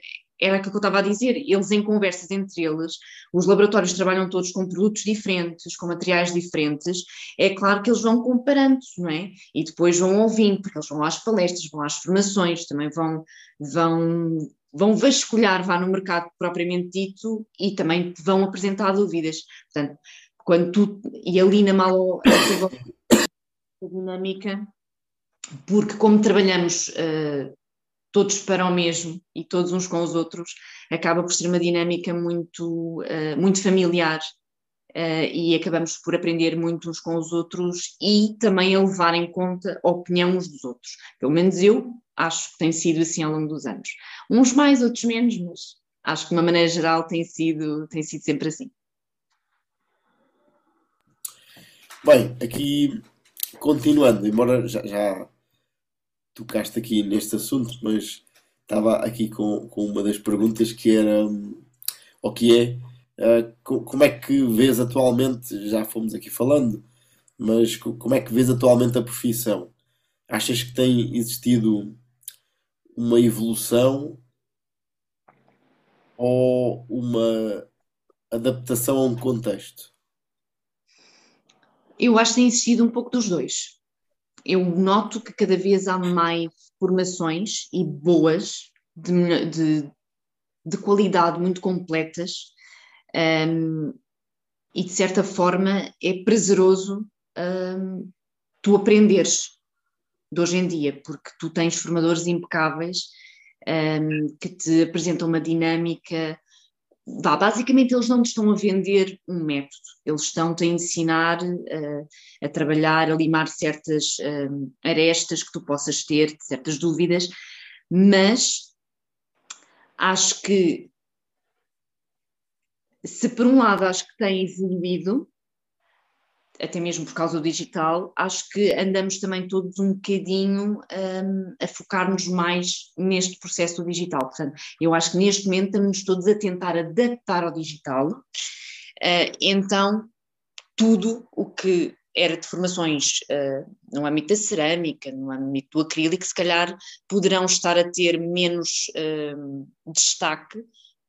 Speaker 2: era aquilo que eu estava a dizer, eles em conversas entre eles, os laboratórios trabalham todos com produtos diferentes, com materiais diferentes, é claro que eles vão comparando, não é? E depois vão ouvindo, porque eles vão às palestras, vão às formações, também vão, vão, vão vasculhar, vá no mercado propriamente dito e também vão apresentar dúvidas. Portanto, quando tu, e ali na mal dinâmica, porque como trabalhamos uh, todos para o mesmo e todos uns com os outros, acaba por ser uma dinâmica muito, uh, muito familiar uh, e acabamos por aprender muito uns com os outros e também a levar em conta a opinião uns dos outros. Pelo menos eu acho que tem sido assim ao longo dos anos. Uns mais, outros menos, mas acho que de uma maneira geral tem sido, tem sido sempre assim.
Speaker 3: Bem, aqui continuando, embora já, já tocaste aqui neste assunto, mas estava aqui com, com uma das perguntas que era o que é uh, como é que vês atualmente, já fomos aqui falando, mas como é que vês atualmente a profissão? Achas que tem existido uma evolução ou uma adaptação a um contexto?
Speaker 2: Eu acho que tem existido um pouco dos dois. Eu noto que cada vez há mais formações e boas, de, de, de qualidade muito completas, um, e de certa forma é prazeroso um, tu aprenderes de hoje em dia, porque tu tens formadores impecáveis um, que te apresentam uma dinâmica Vá, basicamente eles não te estão a vender um método, eles estão-te a ensinar uh, a trabalhar, a limar certas uh, arestas que tu possas ter, certas dúvidas, mas acho que se por um lado acho que tem evoluído, até mesmo por causa do digital, acho que andamos também todos um bocadinho um, a focar-nos mais neste processo digital. Portanto, eu acho que neste momento estamos todos a tentar adaptar ao digital. Uh, então, tudo o que era de formações uh, no âmbito da cerâmica, no âmbito do acrílico, se calhar poderão estar a ter menos uh, destaque,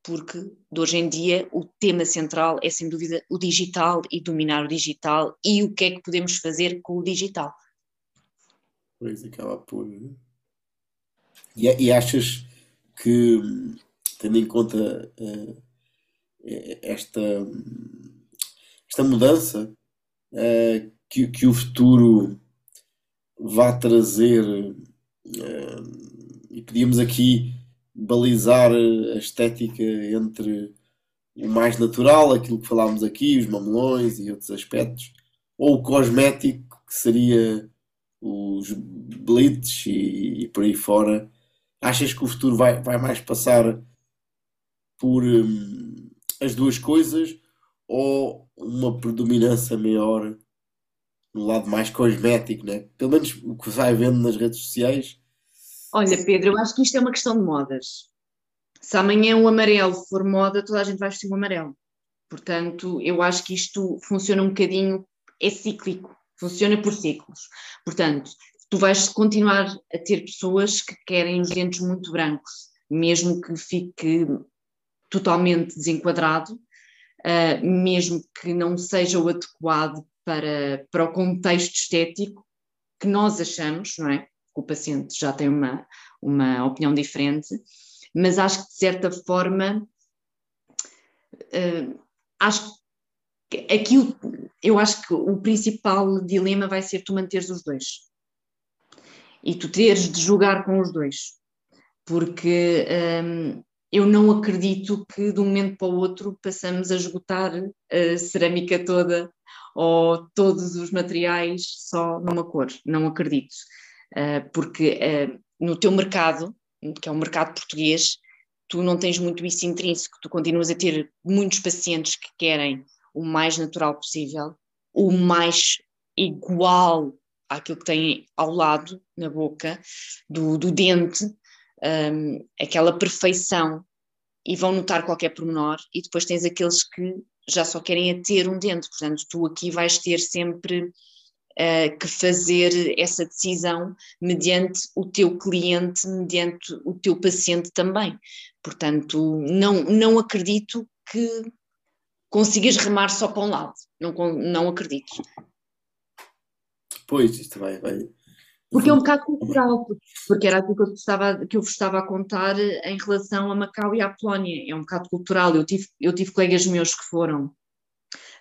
Speaker 2: porque de hoje em dia o tema central é sem dúvida o digital e dominar o digital e o que é que podemos fazer com o digital.
Speaker 3: Pois acaba por. E, e achas que, tendo em conta uh, esta, esta mudança, uh, que, que o futuro vá trazer, uh, e podíamos aqui balizar a estética entre o mais natural, aquilo que falámos aqui, os mamelões e outros aspectos, ou o cosmético, que seria os blitz e, e por aí fora. Achas que o futuro vai, vai mais passar por hum, as duas coisas ou uma predominância maior no lado mais cosmético, né? Pelo menos o que vai vendo nas redes sociais.
Speaker 2: Olha, Pedro, eu acho que isto é uma questão de modas. Se amanhã o amarelo for moda, toda a gente vai vestir o amarelo. Portanto, eu acho que isto funciona um bocadinho, é cíclico, funciona por ciclos. Portanto, tu vais continuar a ter pessoas que querem os dentes muito brancos, mesmo que fique totalmente desenquadrado, uh, mesmo que não seja o adequado para, para o contexto estético que nós achamos, não é? O paciente já tem uma, uma opinião diferente, mas acho que de certa forma, uh, acho que aquilo, eu acho que o principal dilema vai ser tu manteres os dois e tu teres de jogar com os dois, porque um, eu não acredito que de um momento para o outro passamos a esgotar a cerâmica toda ou todos os materiais só numa cor, não acredito, porque uh, no teu mercado, que é o mercado português, tu não tens muito isso intrínseco, tu continuas a ter muitos pacientes que querem o mais natural possível, o mais igual àquilo que têm ao lado, na boca, do, do dente, um, aquela perfeição, e vão notar qualquer pormenor, e depois tens aqueles que já só querem a ter um dente, portanto, tu aqui vais ter sempre uh, que fazer essa decisão mediante o teu cliente, mediante o teu paciente também. Portanto, não, não acredito que consigas remar só para um lado, não, não acredito.
Speaker 3: Pois, isto vai, vai,
Speaker 2: porque é um bocado cultural, porque era aquilo que eu, estava, que eu vos estava a contar em relação a Macau e à Polónia. É um bocado cultural. Eu tive, eu tive colegas meus que foram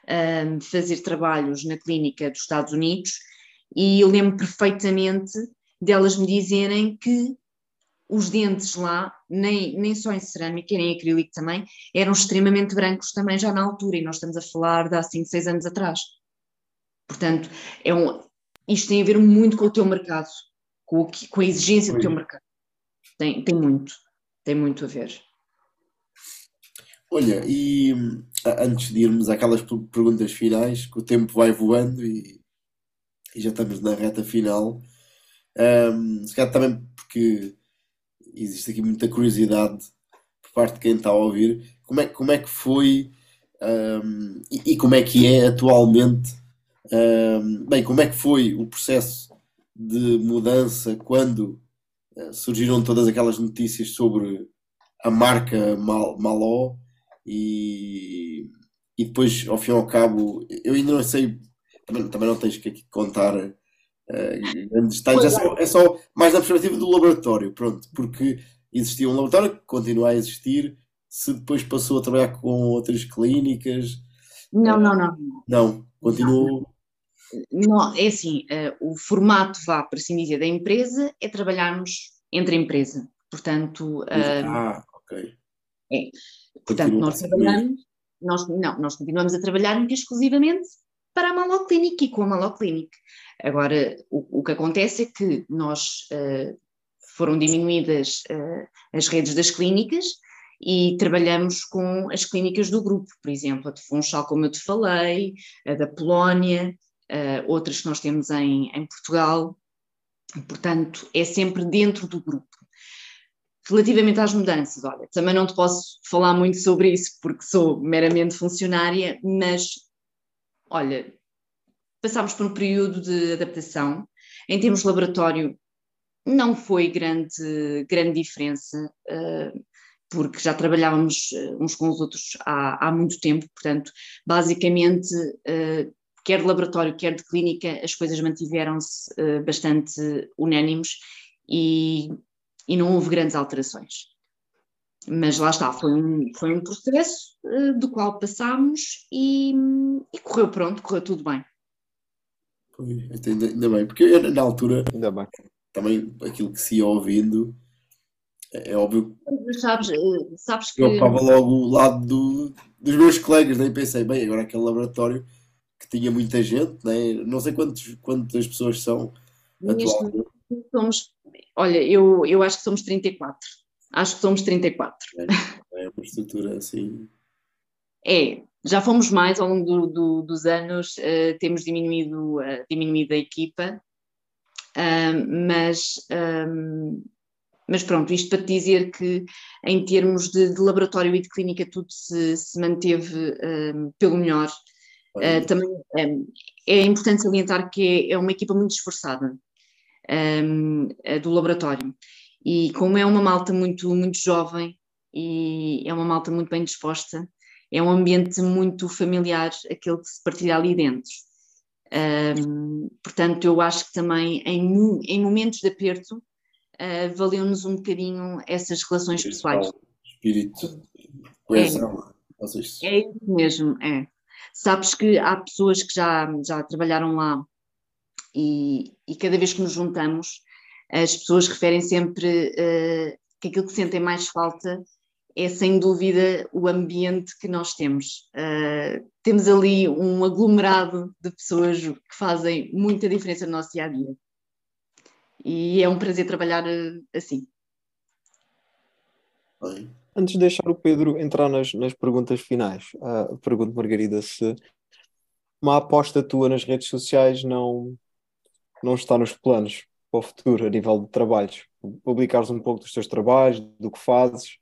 Speaker 2: um, fazer trabalhos na clínica dos Estados Unidos e eu lembro perfeitamente delas me dizerem que os dentes lá, nem, nem só em cerâmica, nem em acrílico também, eram extremamente brancos também já na altura, e nós estamos a falar de há 5, 6 anos atrás. Portanto, é um, isto tem a ver muito com o teu mercado, com, o, com a exigência do teu mercado. Tem, tem muito, tem muito a ver.
Speaker 3: Olha, e antes de irmos àquelas perguntas finais, que o tempo vai voando e, e já estamos na reta final, um, se calhar também porque existe aqui muita curiosidade por parte de quem está a ouvir, como é, como é que foi um, e, e, como é que é atualmente bem, como é que foi o processo de mudança quando uh, surgiram todas aquelas notícias sobre a marca Mal Maló e, e depois, ao fim e ao cabo, eu ainda não sei, também, também não tens que aqui contar uh, grandes detalhes, é só, é só mais na perspectiva do laboratório, pronto, porque existia um laboratório que continua a existir, se depois passou a trabalhar com outras clínicas.
Speaker 2: Não, não, não.
Speaker 3: Não, continuou.
Speaker 2: Não, é assim, uh, o formato, vá, por assim dizer, da empresa é trabalharmos entre a empresa. Portanto.
Speaker 3: Uh, ah, ok.
Speaker 2: É. Portanto, nós trabalhamos, nós, não, nós continuamos a trabalhar exclusivamente para a Maló Clinic e com a Maló Clinic. Agora, o, o que acontece é que nós uh, foram diminuídas uh, as redes das clínicas e trabalhamos com as clínicas do grupo, por exemplo, a de Funchal, como eu te falei, a da Polónia, uh, outras que nós temos em, em Portugal, portanto, é sempre dentro do grupo. Relativamente às mudanças, olha, também não te posso falar muito sobre isso porque sou meramente funcionária, mas olha, passámos por um período de adaptação. Em termos de laboratório, não foi grande, grande diferença, uh, porque já trabalhávamos uns com os outros há, há muito tempo, portanto, basicamente, uh, quer de laboratório, quer de clínica, as coisas mantiveram-se bastante unânimes e, e não houve grandes alterações. Mas lá está, foi um, foi um processo uh, do qual passámos e, e, correu pronto, correu tudo bem.
Speaker 3: Ainda, ainda bem, porque eu, na altura
Speaker 1: ainda bem.
Speaker 3: também aquilo que se ia ouvindo é, é óbvio
Speaker 2: sabes, eh, sabes que
Speaker 3: eu estava logo ao lado do, dos meus colegas, daí pensei, bem, agora aquele laboratório que tinha muita gente, né? não sei quantos, quantas pessoas são atualmente.
Speaker 2: Somos, olha, eu, eu acho que somos 34. Acho que somos 34.
Speaker 3: É, é uma estrutura assim.
Speaker 2: É, já fomos mais ao longo do, do, dos anos, uh, temos diminuído, uh, diminuído a equipa, uh, mas, mas pronto, isto para te dizer que em termos de, de laboratório e de clínica tudo se, se manteve pelo melhor. também é importante salientar que é, é uma equipa muito esforçada do laboratório. E como é uma malta muito, muito jovem e é uma malta muito bem disposta, é um ambiente muito familiar aquele que se partilha ali dentro. Um, portanto, eu acho que também em, em momentos de aperto uh, valeu-nos um bocadinho essas relações pessoais.
Speaker 3: Espírito, coesão.
Speaker 2: É, é isso mesmo, é. Sabes que há pessoas que já, já trabalharam lá e, e cada vez que nos juntamos as pessoas referem sempre uh, que aquilo que sentem mais falta é sem dúvida o ambiente que nós temos. Uh, temos ali um aglomerado de pessoas que fazem muita diferença no nosso dia a dia. E é um prazer trabalhar uh, assim.
Speaker 1: Antes de deixar o Pedro entrar nas, nas perguntas finais, uh, pergunto, Margarida, se uma aposta tua nas redes sociais não, não está nos planos para o futuro, a nível de trabalhos? Publicares um pouco dos teus trabalhos, do que fazes?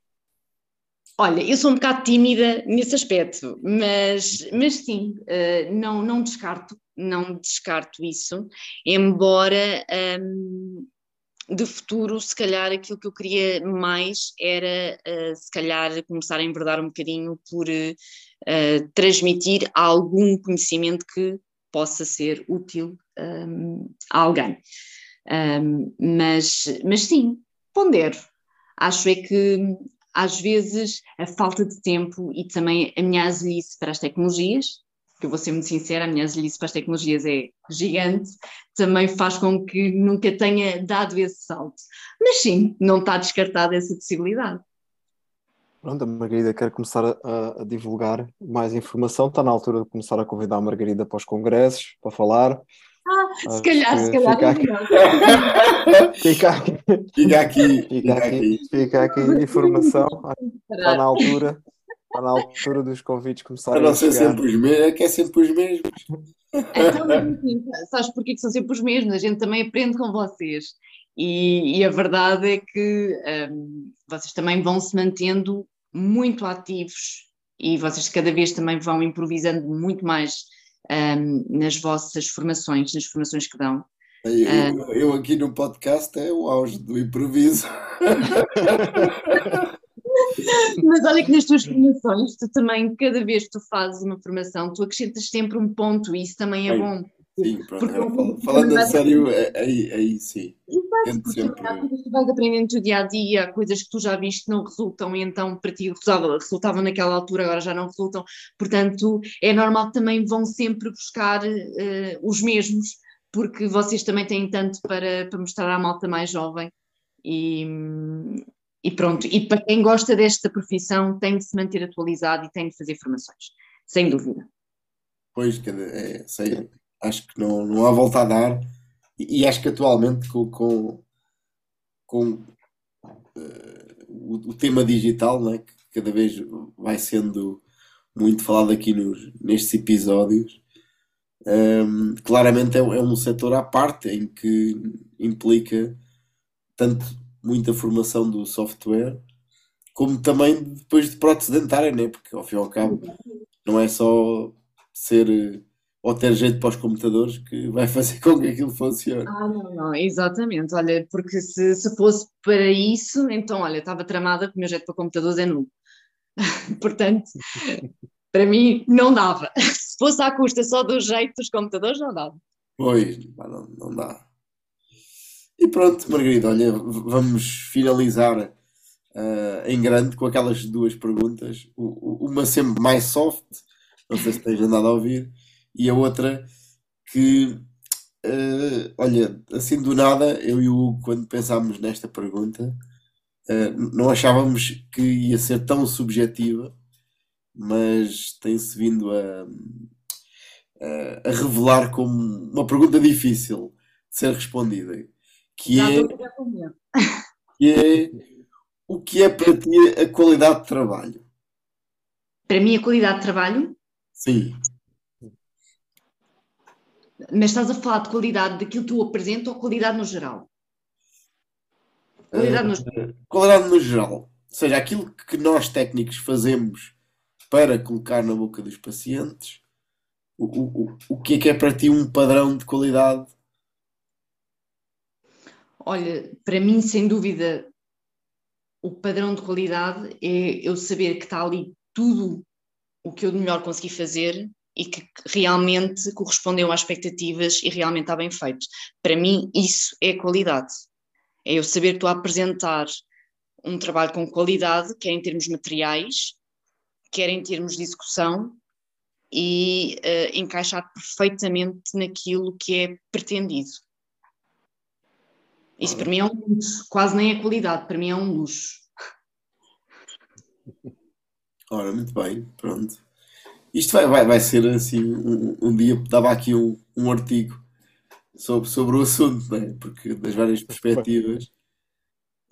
Speaker 2: Olha, eu sou um bocado tímida nesse aspecto, mas, mas sim, uh, não, não descarto, não descarto isso, embora um, de futuro, se calhar aquilo que eu queria mais era, uh, se calhar, começar a enverdar um bocadinho por uh, transmitir algum conhecimento que possa ser útil um, a alguém. Um, mas, mas sim, pondero. Acho é que às vezes a falta de tempo e também a minha azelice para as tecnologias, que eu vou ser muito sincera, a minha azelice para as tecnologias é gigante, também faz com que nunca tenha dado esse salto. Mas sim, não está descartada essa possibilidade.
Speaker 1: Pronto, a Margarida quer começar a, a, divulgar mais informação. Está na altura de começar a convidar a Margarida para os congressos, para falar.
Speaker 2: Ah, se calhar, se calhar.
Speaker 1: Fica aqui.
Speaker 3: Fica aqui.
Speaker 1: Fica aqui. Fica aqui informação. Está na altura. Está na altura dos convites começarem
Speaker 3: a não ser sempre os mesmos, é que é sempre os mesmos.
Speaker 2: Então, assim, sabes porquê que são sempre os mesmos? A gente também aprende com vocês. E, e a verdade é que um, vocês também vão se mantendo muito ativos e vocês cada vez também vão improvisando muito mais um, nas vossas formações, nas formações que dão.
Speaker 3: Eu, eu, eu, aqui no podcast é o auge do improviso.
Speaker 2: Mas olha que nas tuas formações, tu também, cada vez que tu fazes uma formação, tu acrescentas sempre um ponto e isso também é bom.
Speaker 3: Sim, pronto, Porque, falando a sério, aí, aí sim.
Speaker 2: Exato, porque sempre... há coisas que tu vais aprendendo no teu dia a dia, há coisas que tu já viste que não resultam, e então para ti resultavam, resultavam naquela altura, agora já não resultam. Portanto, é normal que também vão sempre buscar uh, os mesmos, porque vocês também têm tanto para, para mostrar à malta mais jovem. E, e pronto, e para quem gosta desta profissão tem de se manter atualizado e tem de fazer formações, sem dúvida.
Speaker 3: Pois, é, sei, acho que não, não há volta a dar. E, acho que atualmente com, com, com uh, o, o, tema digital, né, que cada vez vai sendo muito falado aqui nos, nestes episódios, um, ehm, claramente é, é um setor à parte em que implica tanto muita formação do software como também depois de prótese dentária, né? porque ao fim e ao cabo não é só ser ou ter jeito para os computadores que vai fazer com que aquilo funcione.
Speaker 2: Ah, não, não, exatamente. Olha, porque se, se fosse para isso, então, olha, estava tramada que o meu jeito para computadores é nulo. Portanto, para mim não dava. Se fosse à custa só do jeito dos computadores, não dava.
Speaker 3: Pois, não, não dá. E pronto, Margarida, olha, vamos finalizar uh, em grande com aquelas duas perguntas. Uma sempre mais soft, não sei se tens andado a ouvir, e a outra que, uh, olha, assim do nada, eu e o Hugo, quando pensámos nesta pergunta, uh, não achávamos que ia ser tão subjetiva, mas tem-se vindo a, a, a, revelar como uma pergunta difícil de ser respondida, que Já é, que é o que é para ti a qualidade de trabalho?
Speaker 2: Para mim, a qualidade de trabalho?
Speaker 3: Sim.
Speaker 2: Mas estás a falar de qualidade daquilo que tu apresenta ou qualidade no geral? Qualidade no,
Speaker 3: uh, qualidade no geral. Ou seja, aquilo que nós técnicos fazemos para colocar na boca dos pacientes, o, o, o que é que é para ti um padrão de qualidade?
Speaker 2: Olha, para mim, sem dúvida, o padrão de qualidade é eu saber que está ali tudo o que eu de melhor consegui fazer e que realmente correspondeu às expectativas e realmente está bem feito. Para mim, isso é qualidade. É eu saber que estou a apresentar um trabalho com qualidade, quer em termos materiais, quer em termos de execução, e uh, encaixar perfeitamente naquilo que é pretendido. Isso para mim é um luxo, quase nem é qualidade, para mim é um luxo.
Speaker 3: Ora, muito bem, pronto. Isto vai, vai, vai ser assim, um, um dia dava aqui um, um artigo sobre, sobre o assunto, né? porque das várias perspectivas.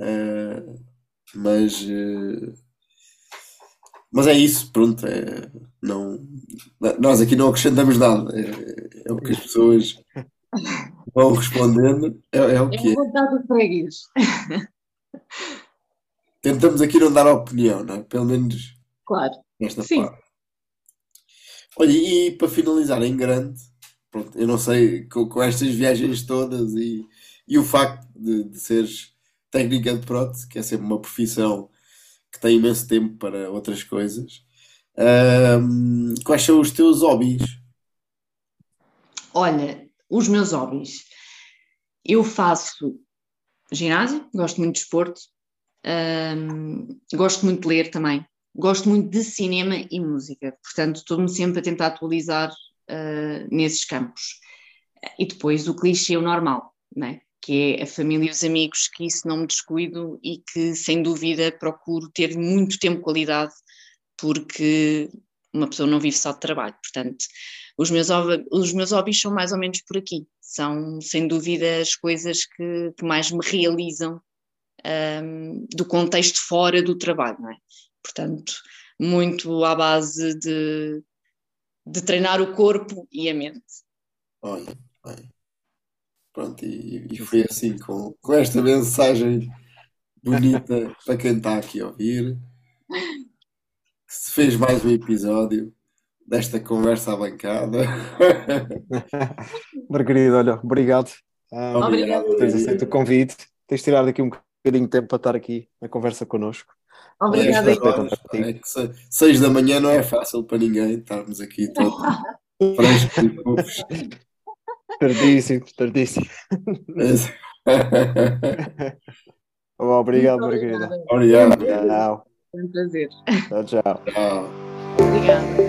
Speaker 3: Uh, mas, uh, mas é isso, pronto. É, não, nós aqui não acrescentamos nada. É, é o que as pessoas vão respondendo. É, é o que é.
Speaker 2: vontade freguês.
Speaker 3: Tentamos aqui não dar opinião, não é? Pelo menos
Speaker 2: claro.
Speaker 3: nesta Sim. parte. Olha, e para finalizar em grande, pronto, eu não sei, com, com estas viagens todas e, e o facto de, de seres técnica de prótese, que é sempre uma profissão que tem imenso tempo para outras coisas, um, quais são os teus hobbies?
Speaker 2: Olha, os meus hobbies. Eu faço ginásio, gosto muito de esporte, um, gosto muito de ler também gosto muito de cinema e música, portanto estou-me sempre a tentar atualizar uh, nesses campos. E depois o clichê o normal, né? que é a família e os amigos, que isso não me descuido e que sem dúvida procuro ter muito tempo de qualidade, porque uma pessoa não vive só de trabalho, portanto os meus, os meus hobbies são mais ou menos por aqui, são sem dúvida as coisas que, que mais me realizam um, do contexto fora do trabalho, não é? Portanto, muito à base de, de treinar o corpo e a mente.
Speaker 3: Olha, bem. Pronto, e, e foi assim com, com esta mensagem bonita para quem está aqui a ouvir. Que se fez mais um episódio desta conversa à bancada.
Speaker 1: Margarida, olha, obrigado.
Speaker 2: Um, obrigado por
Speaker 1: teres aceito o convite, tens tirado aqui um bocadinho de tempo para estar aqui na conversa connosco.
Speaker 2: Obrigada.
Speaker 3: É que seis da manhã não é fácil para ninguém estarmos aqui todos frescos e fofos.
Speaker 1: Tardíssimo, tardíssimo. Obrigado, Margarida.
Speaker 3: Obrigado.
Speaker 2: Tchau. Foi um prazer.
Speaker 1: Tchau, tchau.
Speaker 3: Tchau.
Speaker 2: Obrigada.